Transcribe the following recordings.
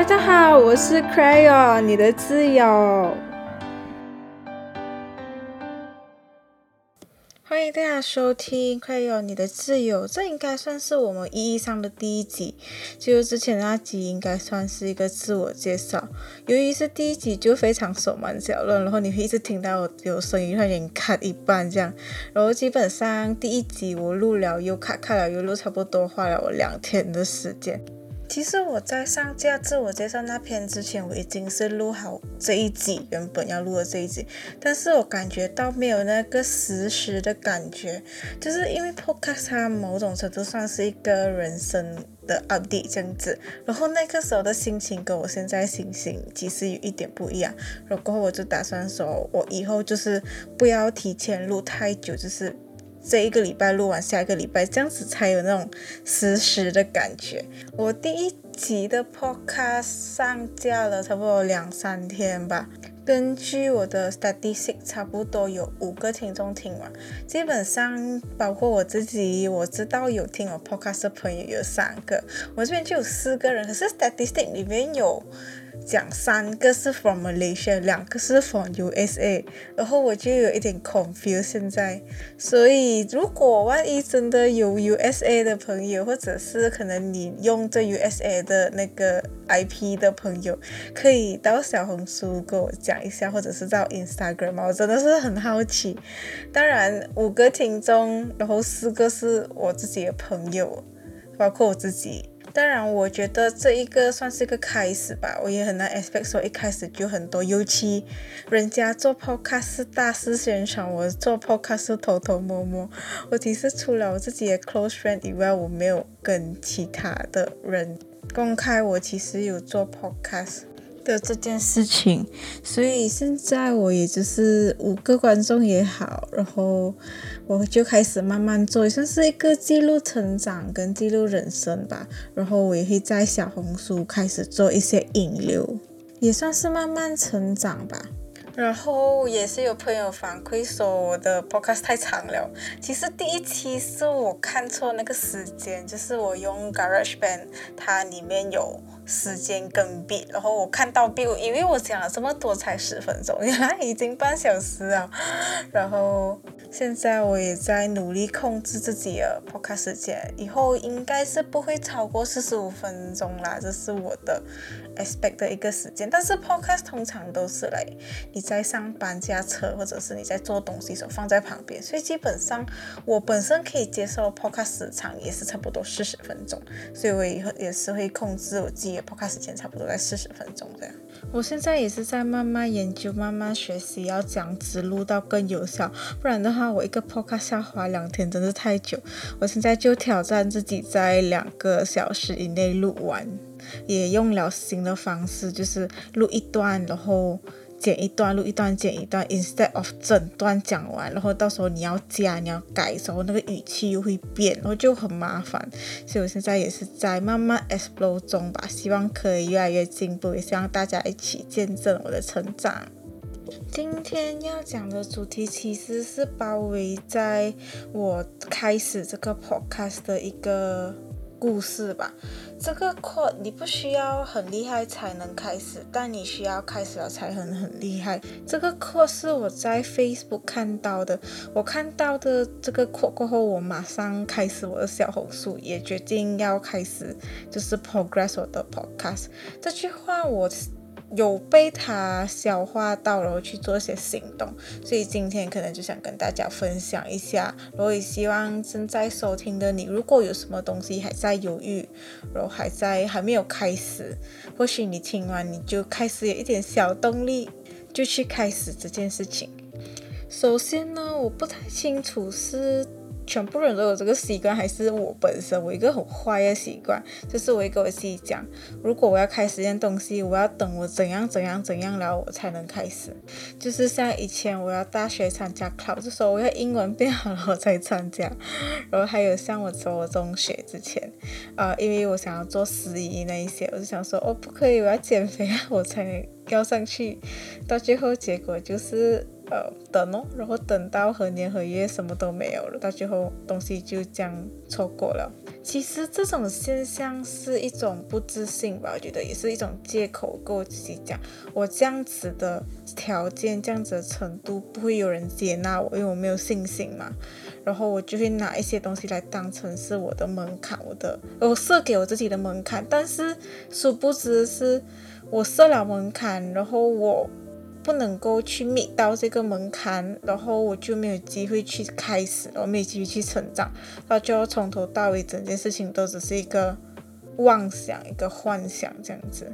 大家好，我是 Crayon，你的挚友。欢迎大家收听《Crayon 你的挚友》，这应该算是我们意义上的第一集。就之前那集应该算是一个自我介绍，由于是第一集就非常手忙脚乱，然后你会一直听到我有声音，有点卡一半这样。然后基本上第一集我录了又卡，卡了又录，差不多花了我两天的时间。其实我在上架自我介绍那篇之前，我已经是录好这一集，原本要录的这一集，但是我感觉到没有那个实时的感觉，就是因为 Podcast 它某种程度算是一个人生的 update 这样子，然后那个时候的心情跟我现在心情其实有一点不一样，然后我就打算说，我以后就是不要提前录太久，就是。这一个礼拜录完，下一个礼拜这样子才有那种实时的感觉。我第一集的 podcast 上架了差不多两三天吧，根据我的 statistic，差不多有五个听众听完。基本上包括我自己，我知道有听我 podcast 的朋友有三个，我这边就有四个人，可是 statistic 里面有。讲三个是 from Malaysia，两个是 from USA，然后我就有一点 confuse 现在，所以如果万一真的有 USA 的朋友，或者是可能你用这 USA 的那个 IP 的朋友，可以到小红书跟我讲一下，或者是到 Instagram，我真的是很好奇。当然五个听众，然后四个是我自己的朋友，包括我自己。当然，我觉得这一个算是一个开始吧。我也很难 expect 说一开始就很多，尤其人家做 podcast 大肆宣传，我做 podcast 偷偷摸摸。我其实除了我自己的 close friend 以外，我没有跟其他的人公开我其实有做 podcast。的这件事情，所以现在我也就是五个观众也好，然后我就开始慢慢做，也算是一个记录成长跟记录人生吧。然后我也会在小红书开始做一些引流，也算是慢慢成长吧。然后也是有朋友反馈说我的 podcast 太长了。其实第一期是我看错那个时间，就是我用 GarageBand，它里面有。时间跟 B，然后我看到 B，因为我讲了这么多才十分钟，原来已经半小时了。然后现在我也在努力控制自己的 podcast 时间，以后应该是不会超过四十五分钟啦，这是我的 expect 的一个时间。但是 podcast 通常都是来你在上班驾车，或者是你在做东西时候放在旁边，所以基本上我本身可以接受 podcast 时长也是差不多四十分钟，所以我以后也是会控制我自己。播卡时间差不多在四十分钟这样。我现在也是在慢慢研究、慢慢学习，要将子录到更有效。不然的话，我一个 podcast 花两天，真是太久。我现在就挑战自己在两个小时以内录完，也用了新的方式，就是录一段，然后。剪一段录一段，剪一段，instead of 整段讲完，然后到时候你要加你要改的时候，那个语气又会变，然后就很麻烦。所以我现在也是在慢慢 explore 中吧，希望可以越来越进步，也希望大家一起见证我的成长。今天要讲的主题其实是包围在我开始这个 podcast 的一个。故事吧，这个课你不需要很厉害才能开始，但你需要开始了才能很厉害。这个课是我在 Facebook 看到的，我看到的这个课过后，我马上开始我的小红书，也决定要开始就是 progress 我的 podcast。这句话我。有被它消化到，然后去做一些行动，所以今天可能就想跟大家分享一下。然后也希望正在收听的你，如果有什么东西还在犹豫，然后还在还没有开始，或许你听完你就开始有一点小动力，就去开始这件事情。首先呢，我不太清楚是。全部人都有这个习惯，还是我本身我一个很坏的习惯，就是我会跟我自己讲，如果我要开始一件东西，我要等我怎样怎样怎样了，我才能开始。就是像以前我要大学参加考，就说我要英文变好了我才参加。然后还有像我走中学之前，啊，因为我想要做司仪那一些，我就想说哦不可以，我要减肥啊，我才能要上去。到最后结果就是。呃等哦，然后等到何年何月什么都没有了，到最后东西就这样错过了。其实这种现象是一种不自信吧，我觉得也是一种借口，跟我自己讲，我这样子的条件，这样子的程度，不会有人接纳我，因为我没有信心嘛。然后我就会拿一些东西来当成是我的门槛，我的我设给我自己的门槛，但是殊不知是我设了门槛，然后我。不能够去觅到这个门槛，然后我就没有机会去开始，我没有机会去成长，那就要从头到尾整件事情都只是一个妄想，一个幻想这样子。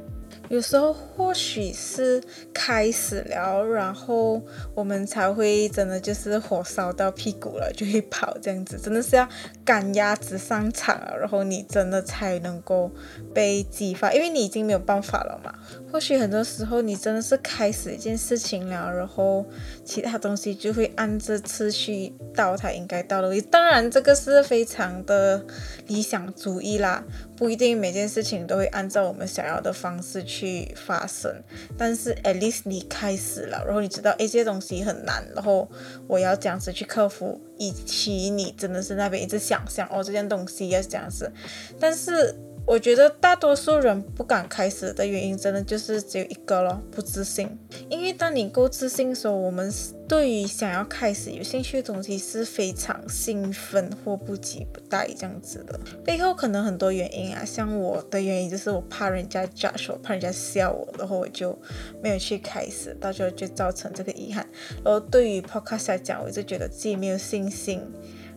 有时候或许是开始了，然后我们才会真的就是火烧到屁股了，就会跑这样子，真的是要赶鸭子上场了，然后你真的才能够被激发，因为你已经没有办法了嘛。或许很多时候你真的是开始一件事情了，然后其他东西就会按着次序到它应该到的位置。当然，这个是非常的理想主义啦。不一定每件事情都会按照我们想要的方式去发生，但是 at least 你开始了，然后你知道，哎，这些东西很难，然后我要这样子去克服，以及你真的是那边一直想象，哦，这件东西要这样子，但是。我觉得大多数人不敢开始的原因，真的就是只有一个了，不自信。因为当你够自信的时候，我们对于想要开始有兴趣的东西是非常兴奋或不急不待这样子的。背后可能很多原因啊，像我的原因就是我怕人家 judge 我，怕人家笑我，然后我就没有去开始，到时候就造成这个遗憾。然后对于 podcast 来讲，我就觉得自己没有信心。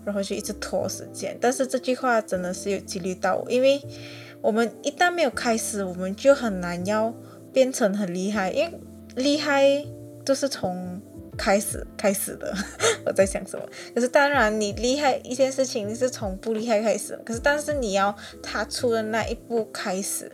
然后就一直拖时间，但是这句话真的是有激励到我，因为我们一旦没有开始，我们就很难要变成很厉害，因为厉害都是从开始开始的。我在想什么？可是当然，你厉害一件事情是从不厉害开始，可是但是你要踏出的那一步开始。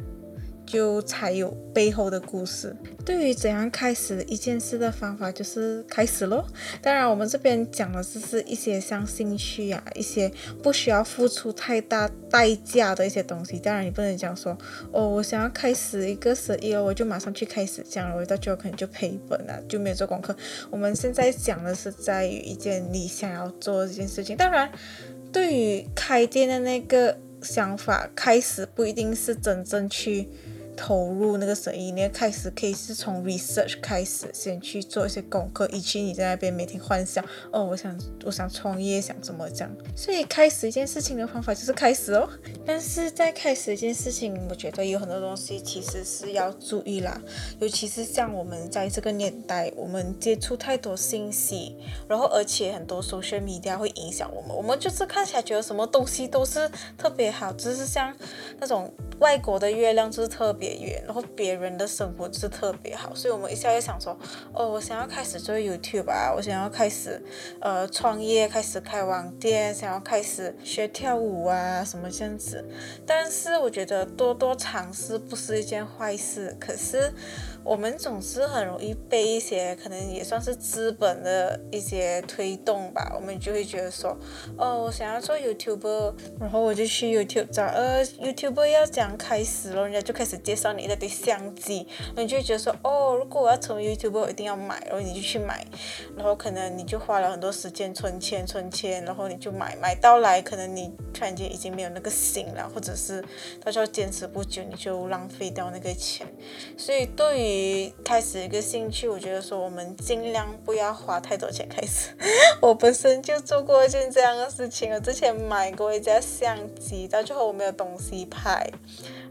就才有背后的故事。对于怎样开始一件事的方法，就是开始咯。当然，我们这边讲的就是一些像兴趣啊，一些不需要付出太大代价的一些东西。当然，你不能讲说，哦，我想要开始一个生意哦，我就马上去开始这样，我到最后可能就赔本了，就没有做功课。我们现在讲的是在于一件你想要做这件事情。当然，对于开店的那个想法，开始不一定是真正去。投入那个生意，你开始可以是从 research 开始，先去做一些功课，以及你在那边每天幻想，哦，我想我想创业，想怎么讲。所以开始一件事情的方法就是开始哦。但是在开始一件事情，我觉得有很多东西其实是要注意啦，尤其是像我们在这个年代，我们接触太多信息，然后而且很多 social media 会影响我们，我们就是看起来觉得什么东西都是特别好，就是像那种外国的月亮就是特别。然后别人的生活是特别好，所以我们一下就想说，哦，我想要开始做 YouTube 啊，我想要开始呃创业，开始开网店，想要开始学跳舞啊，什么这样子。但是我觉得多多尝试不是一件坏事，可是。我们总是很容易被一些可能也算是资本的一些推动吧，我们就会觉得说，哦，我想要做 YouTuber，然后我就去 YouTube 找，呃，YouTuber 要怎样开始了，人家就开始介绍你那堆相机，你就会觉得说，哦，如果我要成为 YouTuber，我一定要买，然后你就去买，然后可能你就花了很多时间存钱存钱，然后你就买，买到来，可能你突然间已经没有那个心了，或者是到时候坚持不久，你就浪费掉那个钱，所以对于开始一个兴趣，我觉得说我们尽量不要花太多钱开始。我本身就做过一件这样的事情，我之前买过一架相机，到最后我没有东西拍，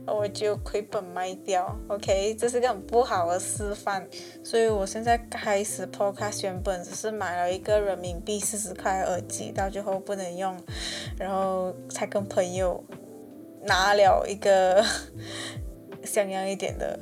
我就亏本卖掉。OK，这是个很不好的示范。所以我现在开始 Podcast，原本只是买了一个人民币四十块耳机，到最后不能用，然后才跟朋友拿了一个 像样一点的。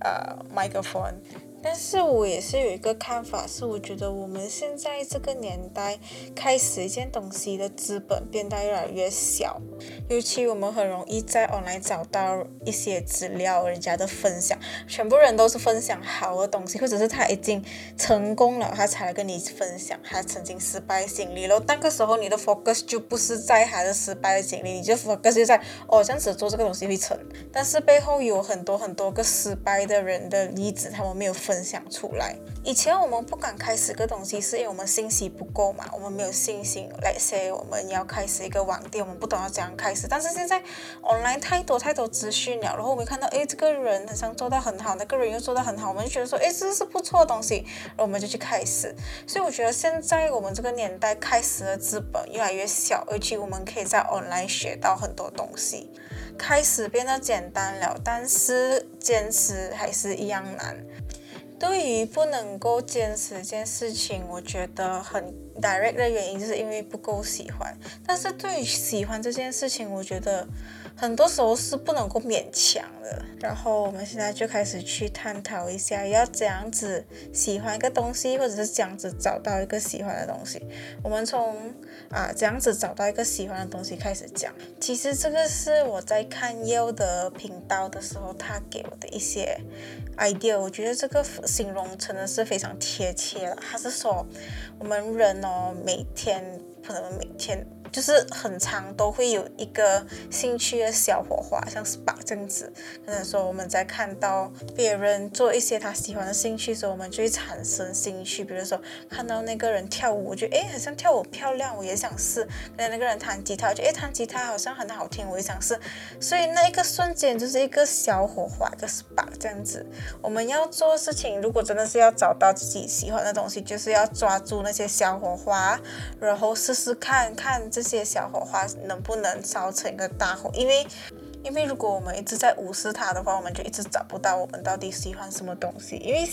呃，microphone。但是我也是有一个看法，是我觉得我们现在这个年代开始一件东西的资本变得越来越小，尤其我们很容易在 online 找到一些资料，人家的分享，全部人都是分享好的东西，或者是他已经成功了，他才来跟你分享他曾经失败的经历了。那个时候你的 focus 就不是在他的失败的经历，你就 focus 就在哦这样子做这个东西会成，但是背后有很多很多个失败的人的例子，他们没有。分享出来。以前我们不敢开始个东西，是因为我们信息不够嘛，我们没有信心。Let's say 我们要开始一个网店，我们不懂要怎样开始。但是现在 online 太多太多资讯了，然后我们看到，诶，这个人好像做到很好，那个人又做到很好，我们就觉得说，诶，这是不错的东西，然后我们就去开始。所以我觉得现在我们这个年代开始的资本越来越小，而且我们可以在 online 学到很多东西。开始变得简单了，但是坚持还是一样难。对于不能够坚持一件事情，我觉得很 direct 的原因，就是因为不够喜欢。但是对于喜欢这件事情，我觉得。很多时候是不能够勉强的，然后我们现在就开始去探讨一下，要怎样子喜欢一个东西，或者是这样子找到一个喜欢的东西。我们从啊这样子找到一个喜欢的东西开始讲。其实这个是我在看优的频道的时候，他给我的一些 idea。我觉得这个形容真的是非常贴切了。他是说，我们人哦，每天可能每天。就是很长都会有一个兴趣的小火花，像是把这样子，可能说我们在看到别人做一些他喜欢的兴趣时候，我们就会产生兴趣。比如说看到那个人跳舞，我觉得诶好像跳舞漂亮，我也想试；跟那个人弹吉他，我觉得诶弹吉他好像很好听，我也想试。所以那一个瞬间就是一个小火花，就是 spark 这样子。我们要做事情，如果真的是要找到自己喜欢的东西，就是要抓住那些小火花，然后试试看看。这些小火花能不能烧成一个大火？因为，因为如果我们一直在无视它的话，我们就一直找不到我们到底喜欢什么东西。因为。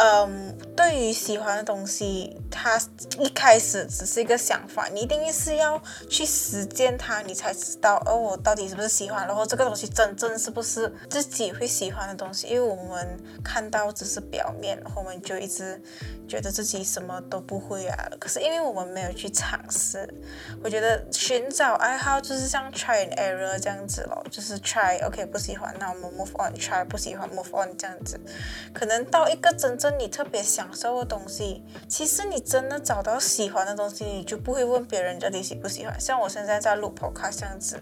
嗯，对于喜欢的东西，它一开始只是一个想法，你一定是要去实践它，你才知道，哦，我到底是不是喜欢，然后这个东西真正是不是自己会喜欢的东西。因为我们看到只是表面，然后我们就一直觉得自己什么都不会啊。可是因为我们没有去尝试，我觉得寻找爱好就是像 try and error 这样子咯，就是 try，OK 不喜欢，那我们 move on，try 不喜欢 move on 这样子，可能到一个真正。你特别享受的东西，其实你真的找到喜欢的东西，你就不会问别人到底喜不喜欢。像我现在在录 podcast 这样子，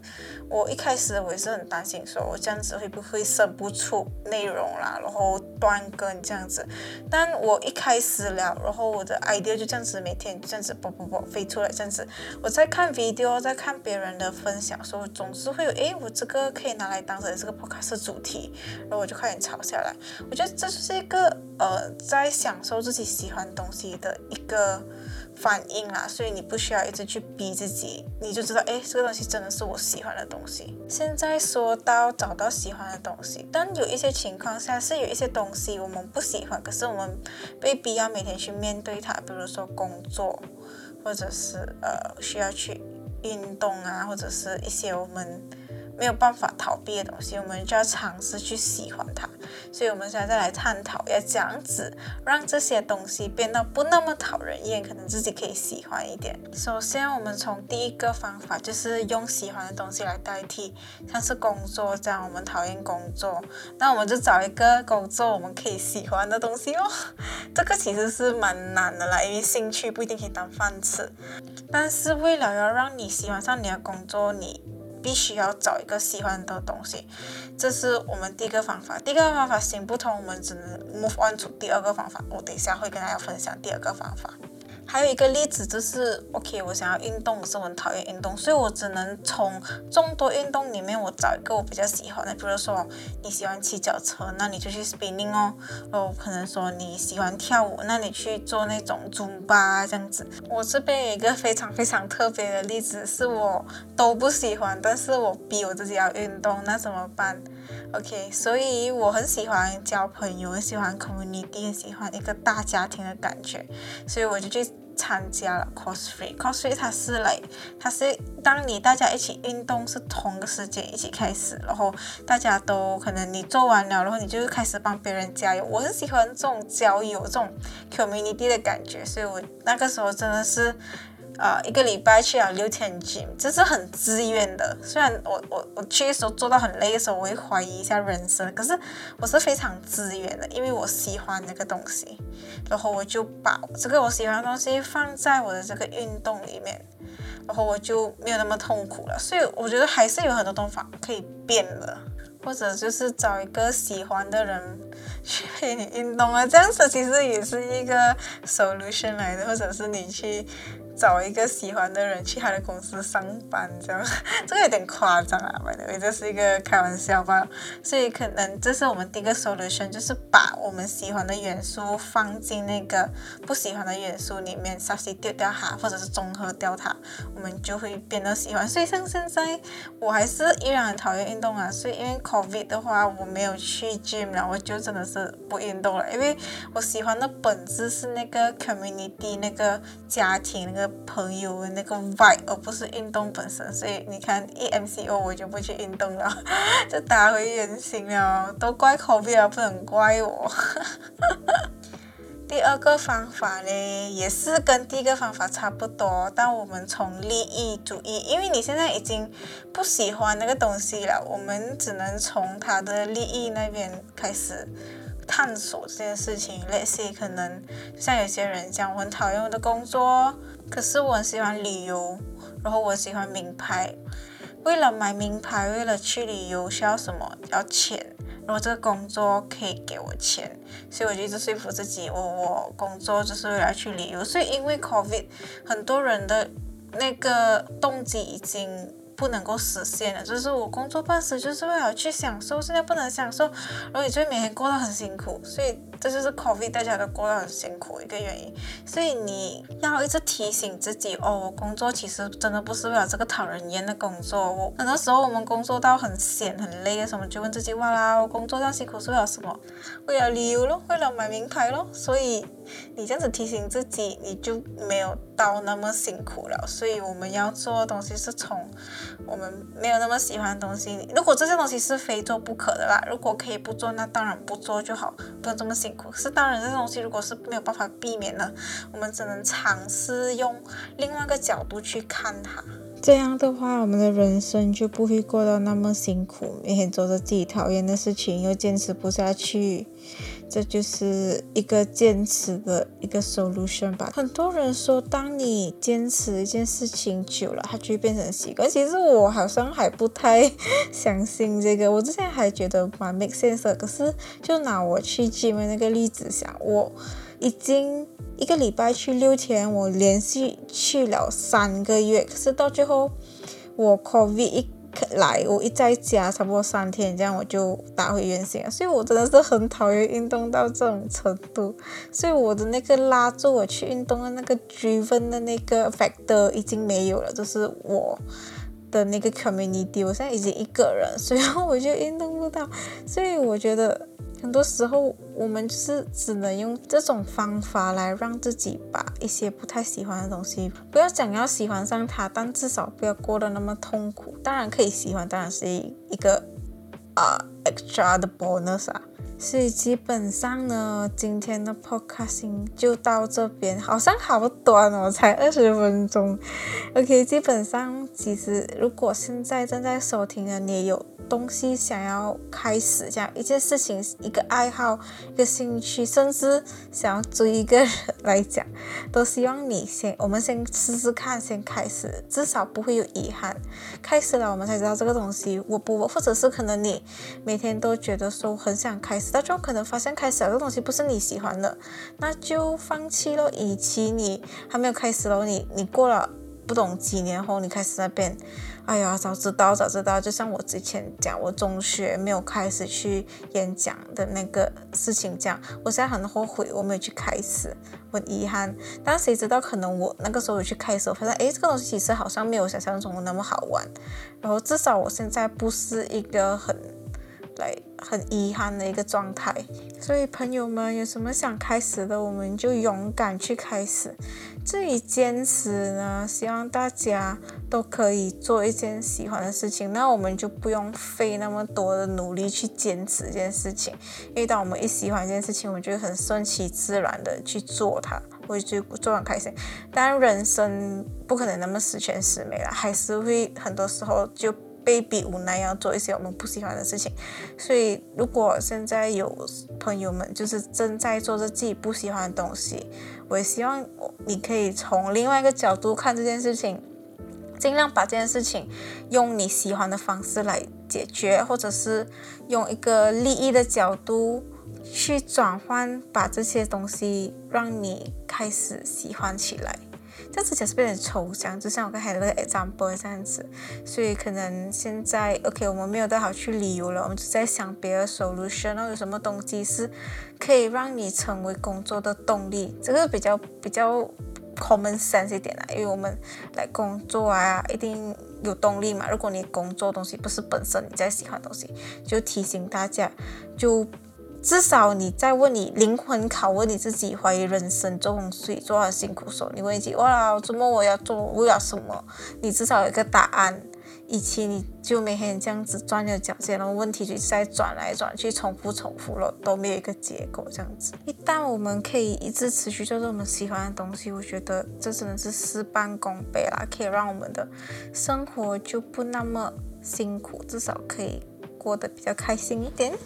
我一开始我也是很担心，说我这样子会不会生不出内容啦，然后断更这样子。但我一开始了，然后我的 idea 就这样子每天这样子啵啵啵飞出来，这样子。我在看 video，在看别人的分享，时候，总是会有，诶，我这个可以拿来当成这个 podcast 主题，然后我就快点抄下来。我觉得这就是一个呃。在享受自己喜欢东西的一个反应啦，所以你不需要一直去逼自己，你就知道，哎，这个东西真的是我喜欢的东西。现在说到找到喜欢的东西，但有一些情况下是有一些东西我们不喜欢，可是我们被逼要每天去面对它，比如说工作，或者是呃需要去运动啊，或者是一些我们。没有办法逃避的东西，我们就要尝试去喜欢它。所以，我们现在再来探讨，要这样子让这些东西变得不那么讨人厌，可能自己可以喜欢一点。首先，我们从第一个方法，就是用喜欢的东西来代替，像是工作这样，我们讨厌工作，那我们就找一个工作我们可以喜欢的东西哦。这个其实是蛮难的啦，因为兴趣不一定可以当饭吃。但是，为了要让你喜欢上你的工作，你。必须要找一个喜欢的东西，这是我们第一个方法。第一个方法行不通，我们只能 move on to 第二个方法。我等一下会跟大家分享第二个方法。还有一个例子就是，OK，我想要运动，可是我很讨厌运动，所以我只能从众多运动里面我找一个我比较喜欢的。比如说你喜欢骑脚车，那你就去 spinning 哦。然后可能说你喜欢跳舞，那你去做那种尊巴这样子。我这边有一个非常非常特别的例子，是我都不喜欢，但是我逼我自己要运动，那怎么办？OK，所以我很喜欢交朋友，很喜欢 community，很喜欢一个大家庭的感觉，所以我就去参加了 cosplay。cosplay 它是来，它是当你大家一起运动是同个时间一起开始，然后大家都可能你做完了，然后你就开始帮别人加油。我很喜欢这种交友、这种 community 的感觉，所以我那个时候真的是。呃，一个礼拜去了六天 gym，这是很自愿的。虽然我我我去的时候做到很累的时候，我会怀疑一下人生，可是我是非常自愿的，因为我喜欢那个东西，然后我就把这个我喜欢的东西放在我的这个运动里面。然后我就没有那么痛苦了。所以我觉得还是有很多方法可以变的，或者就是找一个喜欢的人去陪你运动啊，这样子其实也是一个 solution 来的，或者是你去。找一个喜欢的人去他的公司上班，这样 这个有点夸张啊，反正这是一个开玩笑吧。所以可能这是我们第一个 solution，就是把我们喜欢的元素放进那个不喜欢的元素里面，substitute 掉它，或者是综合掉它，我们就会变得喜欢。所以像现在我还是依然很讨厌运动啊，所以因为 covid 的话我没有去 gym 了，我就真的是不运动了，因为我喜欢的本质是那个 community 那个家庭那个。朋友的那个 vibe，而不是运动本身，所以你看 E M C O 我就不去运动了，就打回原形了，都怪 COVID 啊，不能怪我。第二个方法呢，也是跟第一个方法差不多，但我们从利益主义，因为你现在已经不喜欢那个东西了，我们只能从他的利益那边开始。探索这件事情，Let's say 可能像有些人讲，我很讨厌我的工作，可是我很喜欢旅游，然后我喜欢名牌。为了买名牌，为了去旅游需要什么？要钱。然后这个工作可以给我钱，所以我就一直说服自己，我我工作就是为了去旅游。所以因为 COVID，很多人的那个动机已经。不能够实现的，就是我工作半死就是为了去享受，现在不能享受，然后你就每天过得很辛苦，所以这就是 COVID 大家都过得很辛苦一个原因。所以你要一直提醒自己，哦，我工作其实真的不是为了这个讨人厌的工作。我很多时候我们工作到很闲很累的时候，就问自己，哇啦，我工作这样辛苦是为了什么？为了旅游咯，为了买名牌咯。所以你这样子提醒自己，你就没有到那么辛苦了。所以我们要做的东西是从。我们没有那么喜欢的东西，如果这些东西是非做不可的啦，如果可以不做，那当然不做就好，不用这么辛苦。是当然，这东西如果是没有办法避免的，我们只能尝试用另外一个角度去看它。这样的话，我们的人生就不会过得那么辛苦，每天做着自己讨厌的事情，又坚持不下去。这就是一个坚持的一个 solution 吧。很多人说，当你坚持一件事情久了，它就会变成习惯。其实我好像还不太相信这个。我之前还觉得蛮 make sense 的。可是，就拿我去 gym 那个例子想，我已经一个礼拜去六天，我连续去了三个月。可是到最后，我 COVID 一。来，我一在家差不多三天，这样我就打回原形了。所以我真的是很讨厌运动到这种程度。所以我的那个拉住我去运动的那个 driven 的那个 factor 已经没有了，就是我的那个 community，我现在已经一个人，所以我就运动不到。所以我觉得。很多时候，我们就是只能用这种方法来让自己把一些不太喜欢的东西，不要想要喜欢上它，但至少不要过得那么痛苦。当然可以喜欢，当然是一个啊 extra 的 bonus 啊。所以基本上呢，今天的 podcasting 就到这边，好像好短哦，才二十分钟。OK，基本上其实如果现在正在收听的你有。东西想要开始这样一件事情，一个爱好，一个兴趣，甚至想要追一个人来讲，都希望你先，我们先试试看，先开始，至少不会有遗憾。开始了，我们才知道这个东西我不，或者是可能你每天都觉得说很想开始，但就可能发现开始了这东西不是你喜欢的，那就放弃了。以及你还没有开始了，你你过了不懂几年后，你开始那边。哎呀，早知道，早知道！就像我之前讲，我中学没有开始去演讲的那个事情这样，我现在很后悔我没有去开始，很遗憾。但谁知道，可能我那个时候有去开始，我发现，哎，这个东西其实好像没有想象中那么好玩。然后至少我现在不是一个很。来很遗憾的一个状态，所以朋友们有什么想开始的，我们就勇敢去开始。至于坚持呢，希望大家都可以做一件喜欢的事情，那我们就不用费那么多的努力去坚持这件事情。因为当我们一喜欢一件事情，我们就很顺其自然的去做它，会就做很开心。当然，人生不可能那么十全十美了，还是会很多时候就。被逼无奈要做一些我们不喜欢的事情，所以如果现在有朋友们就是正在做着自己不喜欢的东西，我也希望你可以从另外一个角度看这件事情，尽量把这件事情用你喜欢的方式来解决，或者是用一个利益的角度去转换，把这些东西让你开始喜欢起来。这之前是变得抽象，就像我刚才那个 example 这样子，所以可能现在 OK，我们没有带好去旅游了，我们就在想别的 solution，然后有什么东西是可以让你成为工作的动力，这个比较比较 common sense 一点啦，因为我们来工作啊，一定有动力嘛。如果你工作东西不是本身你在喜欢东西，就提醒大家就。至少你在问你灵魂拷问你自己，怀疑人生这种事做很辛苦时候，你问自己：哇，周末我要做为了什么？你至少有一个答案。以前你就每天这样子钻牛角尖，然后问题就在转来转去，重复重复了，都没有一个结果。这样子，一旦我们可以一直持续做我们喜欢的东西，我觉得这真的是事半功倍啦，可以让我们的生活就不那么辛苦，至少可以过得比较开心一点。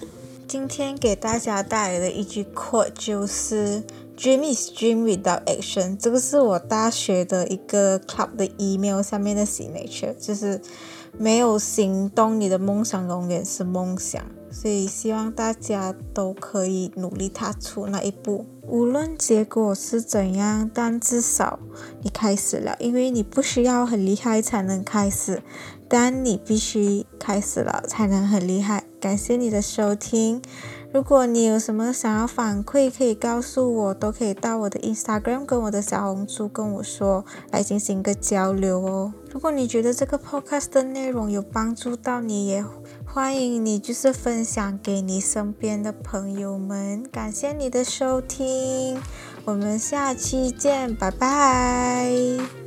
今天给大家带来的一句 quote 就是 "Dream is dream without action"，这个是我大学的一个 club 的 email 上面的 signature，就是没有行动，你的梦想永远是梦想。所以希望大家都可以努力踏出那一步，无论结果是怎样，但至少你开始了，因为你不需要很厉害才能开始，但你必须开始了才能很厉害。感谢你的收听。如果你有什么想要反馈，可以告诉我，都可以到我的 Instagram 跟我的小红书跟我说，来进行一个交流哦。如果你觉得这个 podcast 的内容有帮助到你，也欢迎你就是分享给你身边的朋友们。感谢你的收听，我们下期见，拜拜。